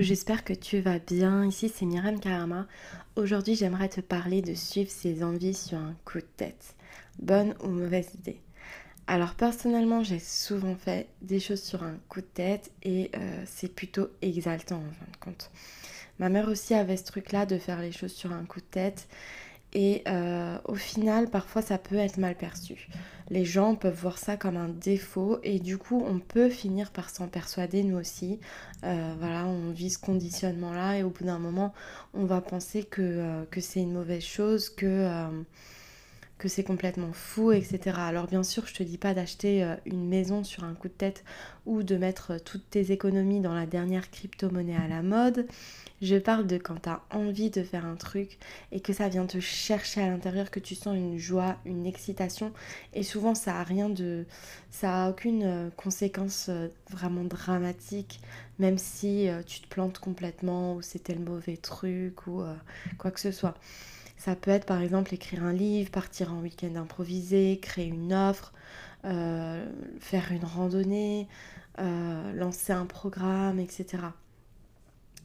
J'espère que tu vas bien. Ici c'est Myriam Karama. Aujourd'hui j'aimerais te parler de suivre ses envies sur un coup de tête. Bonne ou mauvaise idée? Alors personnellement j'ai souvent fait des choses sur un coup de tête et euh, c'est plutôt exaltant en fin de compte. Ma mère aussi avait ce truc là de faire les choses sur un coup de tête et euh, au final, parfois, ça peut être mal perçu. Les gens peuvent voir ça comme un défaut et du coup, on peut finir par s'en persuader, nous aussi. Euh, voilà, on vit ce conditionnement-là et au bout d'un moment, on va penser que, euh, que c'est une mauvaise chose, que que c'est complètement fou, etc. Alors bien sûr, je te dis pas d'acheter une maison sur un coup de tête ou de mettre toutes tes économies dans la dernière crypto-monnaie à la mode. Je parle de quand tu envie de faire un truc et que ça vient te chercher à l'intérieur, que tu sens une joie, une excitation. Et souvent, ça a rien de. Ça a aucune euh, conséquence euh, vraiment dramatique, même si euh, tu te plantes complètement ou c'était le mauvais truc ou quoi que ce soit. Ça peut être par exemple écrire un livre, partir en week-end improvisé, créer une offre, faire une randonnée, lancer un programme, etc.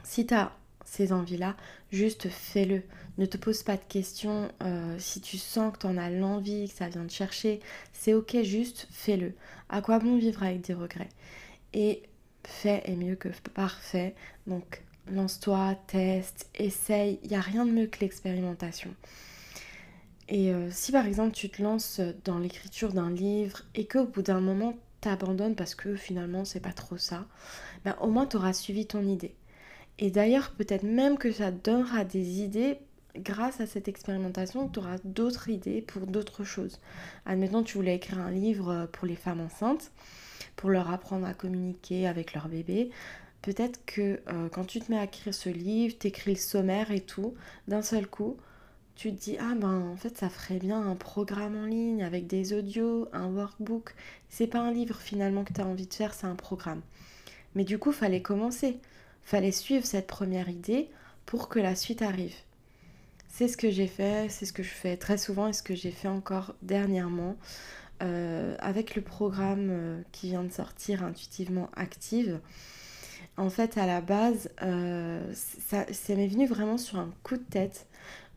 Si tu as ces envies-là, juste fais-le. Ne te pose pas de questions. Euh, si tu sens que tu en as l'envie, que ça vient te chercher, c'est ok, juste fais-le. À quoi bon vivre avec des regrets? Et fait est mieux que parfait. Donc lance-toi, teste, essaye. Il n'y a rien de mieux que l'expérimentation. Et euh, si par exemple tu te lances dans l'écriture d'un livre et qu'au bout d'un moment t'abandonnes parce que finalement c'est pas trop ça, ben, au moins tu auras suivi ton idée. Et d'ailleurs, peut-être même que ça donnera des idées grâce à cette expérimentation, tu auras d'autres idées pour d'autres choses. Admettons, tu voulais écrire un livre pour les femmes enceintes, pour leur apprendre à communiquer avec leur bébé. Peut-être que euh, quand tu te mets à écrire ce livre, tu écris le sommaire et tout, d'un seul coup, tu te dis ah ben en fait ça ferait bien un programme en ligne avec des audios, un workbook. C'est pas un livre finalement que tu as envie de faire, c'est un programme. Mais du coup, fallait commencer fallait suivre cette première idée pour que la suite arrive. C'est ce que j'ai fait, c'est ce que je fais très souvent et ce que j'ai fait encore dernièrement euh, avec le programme euh, qui vient de sortir Intuitivement Active. En fait, à la base, euh, ça, m'est venu vraiment sur un coup de tête.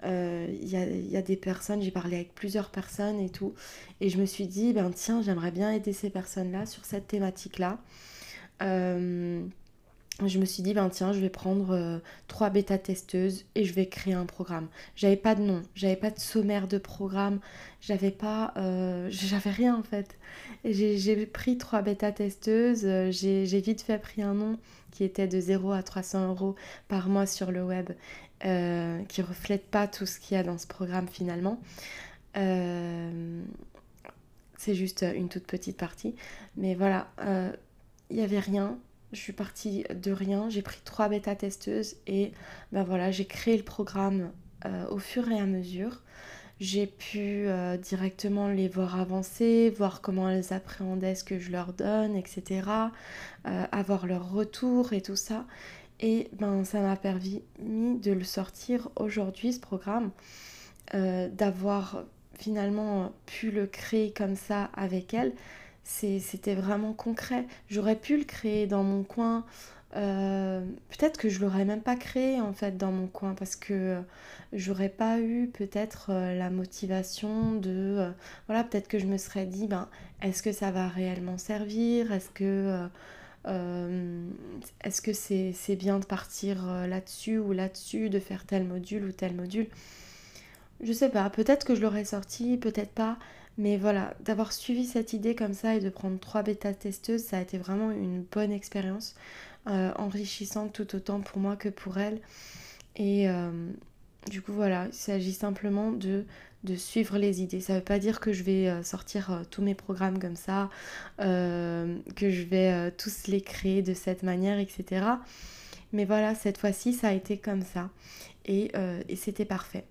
Il y, a, des personnes, j'ai parlé avec plusieurs personnes et tout, et je me suis dit, ben tiens, j'aimerais bien aider ces personnes-là sur cette thématique-là je me suis dit, ben tiens, je vais prendre euh, trois bêta-testeuses et je vais créer un programme. J'avais pas de nom, j'avais pas de sommaire de programme, j'avais pas. Euh, j'avais rien en fait. J'ai pris trois bêta-testeuses, euh, j'ai vite fait pris un nom qui était de 0 à 300 euros par mois sur le web, qui reflète pas tout ce qu'il y a dans ce programme finalement. C'est juste une toute petite partie. Mais voilà, il n'y avait rien je suis partie de rien, j'ai pris trois bêta-testeuses et ben voilà, j'ai créé le programme euh, au fur et à mesure. J'ai pu euh, directement les voir avancer, voir comment elles appréhendaient ce que je leur donne, etc. Euh, avoir leur retour et tout ça. Et ben ça m'a permis de le sortir aujourd'hui, ce programme, d'avoir finalement pu le créer comme ça avec elles c'était vraiment concret. J'aurais pu le créer dans mon coin. Euh, peut-être que je l'aurais même pas créé en fait dans mon coin parce que j'aurais pas eu peut-être euh, la motivation de euh, voilà peut-être que je me serais dit ben est-ce que ça va réellement servir? Est-ce que est-ce que c'est bien de partir là-dessus ou là-dessus de faire tel module ou tel module? Je sais pas peut-être que je l'aurais sorti peut-être pas mais voilà, d'avoir suivi cette idée comme ça et de prendre trois bêta-testeuses, ça a été vraiment une bonne expérience, euh, enrichissante tout autant pour moi que pour elle. Et euh, du coup, voilà, il s'agit simplement de, suivre les idées. Ça ne veut pas dire que je vais euh, sortir tous mes programmes comme ça, que je vais tous les créer de cette manière, etc. Mais voilà, cette fois-ci, ça a été comme ça. Et, et c'était parfait.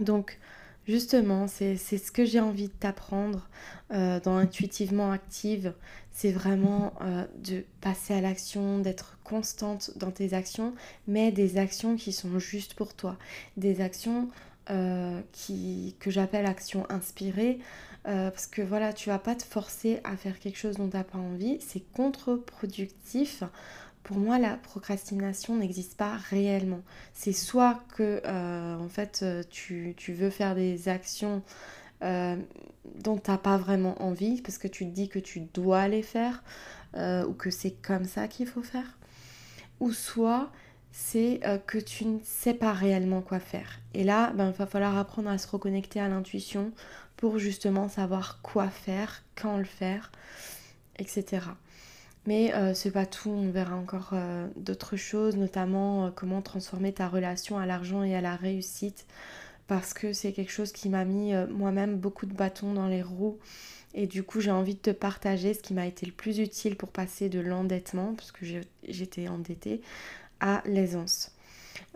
Donc, Justement, c'est ce que j'ai envie de t'apprendre euh, dans Intuitivement Active. C'est vraiment euh, de passer à l'action, d'être constante dans tes actions, mais des actions qui sont justes pour toi. Des actions euh, qui, que j'appelle actions inspirées. parce que voilà, tu vas pas te forcer à faire quelque chose dont tu n'as pas envie. C'est contre-productif pour moi, la procrastination n'existe pas réellement. C'est soit que, euh, en fait, euh, tu, veux faire des actions euh, dont tu n'as pas vraiment envie, parce que tu te dis que tu dois les faire, ou que c'est comme ça qu'il faut faire. Ou soit c'est que tu ne sais pas réellement quoi faire. Et là, ben, il va falloir apprendre à se reconnecter à l'intuition pour justement savoir quoi faire, quand le faire, etc. Mais euh, c'est pas tout, on verra encore euh, d'autres choses, notamment euh, comment transformer ta relation à l'argent et à la réussite, parce que c'est quelque chose qui m'a mis moi-même beaucoup de bâtons dans les roues. Et du coup, j'ai envie de te partager ce qui m'a été le plus utile pour passer de l'endettement, parce que j'étais endettée, à l'aisance.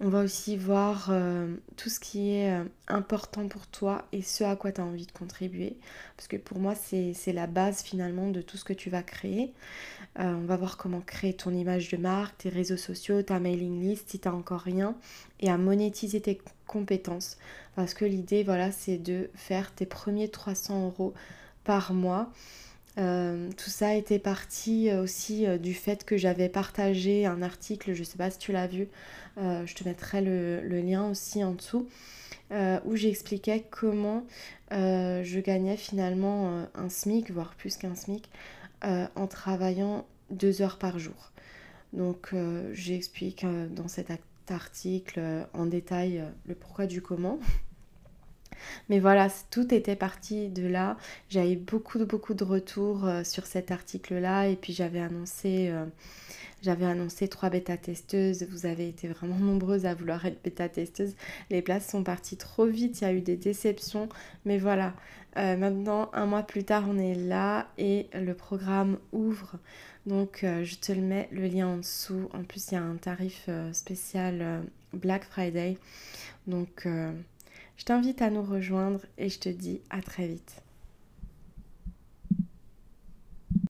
On va aussi voir euh, tout ce qui est euh, important pour toi et ce à quoi tu as envie de contribuer. Parce que pour moi, c'est la base finalement de tout ce que tu vas créer. Euh, on va voir comment créer ton image de marque, tes réseaux sociaux, ta mailing list si tu n'as encore rien. Et à monétiser tes compétences. Parce que l'idée, voilà, c'est de faire tes premiers 300 euros par mois. Tout ça était parti aussi du fait que j'avais partagé un article, je ne sais pas si tu l'as vu, euh, je te mettrai le, lien aussi en dessous, euh, où j'expliquais comment euh, je gagnais finalement un SMIC, voire plus qu'un SMIC, en travaillant deux heures par jour. Donc j'explique dans cet article en détail le pourquoi du comment. Mais voilà, tout était parti de là. J'avais beaucoup, beaucoup de retours sur cet article-là et puis j'avais annoncé j'avais annoncé trois bêta-testeuses. Vous avez été vraiment nombreuses à vouloir être bêta-testeuses. Les places sont parties trop vite. Il y a eu des déceptions. Mais voilà, euh, maintenant, un mois plus tard, on est là et le programme ouvre. Donc, euh, je te le mets le lien en dessous. En plus, il y a un tarif euh, spécial Black Friday. Donc, je t'invite à nous rejoindre et je te dis à très vite.